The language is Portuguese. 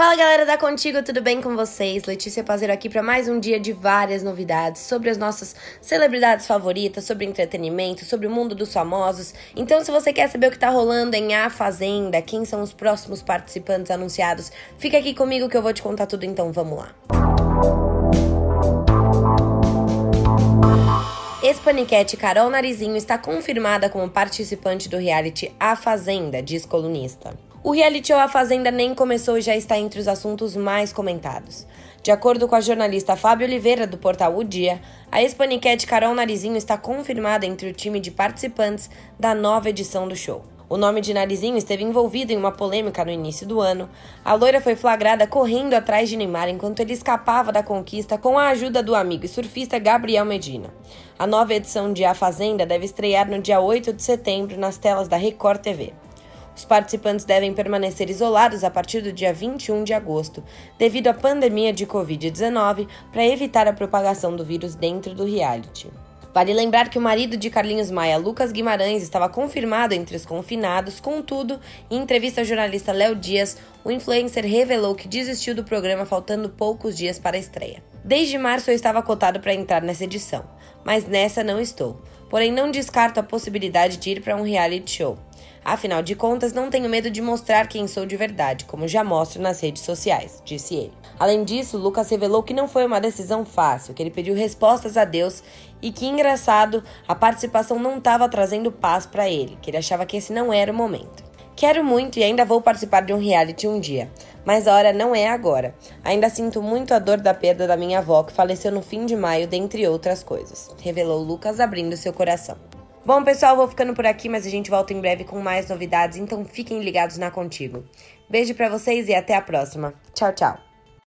Fala galera da Contigo, tudo bem com vocês? Letícia Pazeiro aqui para mais um dia de várias novidades sobre as nossas celebridades favoritas, sobre entretenimento, sobre o mundo dos famosos. Então, se você quer saber o que tá rolando em A Fazenda, quem são os próximos participantes anunciados, fica aqui comigo que eu vou te contar tudo, então vamos lá. Ex-paniquete Carol Narizinho está confirmada como participante do reality A Fazenda, diz colunista. O reality show A Fazenda nem começou e já está entre os assuntos mais comentados. De acordo com a jornalista Fábio Oliveira, do portal O Dia, a ex-paniquete Carol Narizinho está confirmada entre o time de participantes da nova edição do show. O nome de Narizinho esteve envolvido em uma polêmica no início do ano. A loira foi flagrada correndo atrás de Neymar enquanto ele escapava da conquista com a ajuda do amigo e surfista Gabriel Medina. A nova edição de A Fazenda deve estrear no dia 8 de setembro nas telas da Record TV. Os participantes devem permanecer isolados a partir do dia 21 de agosto, devido à pandemia de Covid-19, para evitar a propagação do vírus dentro do reality. Vale lembrar que o marido de Carlinhos Maia, Lucas Guimarães, estava confirmado entre os confinados, contudo, em entrevista ao jornalista Léo Dias, o influencer revelou que desistiu do programa faltando poucos dias para a estreia. Desde março eu estava cotado para entrar nessa edição, mas nessa não estou. Porém, não descarto a possibilidade de ir para um reality show. Afinal de contas, não tenho medo de mostrar quem sou de verdade, como já mostro nas redes sociais, disse ele. Além disso, Lucas revelou que não foi uma decisão fácil, que ele pediu respostas a Deus e que, engraçado, a participação não estava trazendo paz para ele, que ele achava que esse não era o momento. Quero muito e ainda vou participar de um reality um dia, mas a hora não é agora. Ainda sinto muito a dor da perda da minha avó, que faleceu no fim de maio, dentre outras coisas, revelou Lucas abrindo seu coração. Bom, pessoal, vou ficando por aqui, mas a gente volta em breve com mais novidades, então fiquem ligados na Contigo. Beijo para vocês e até a próxima. Tchau, tchau.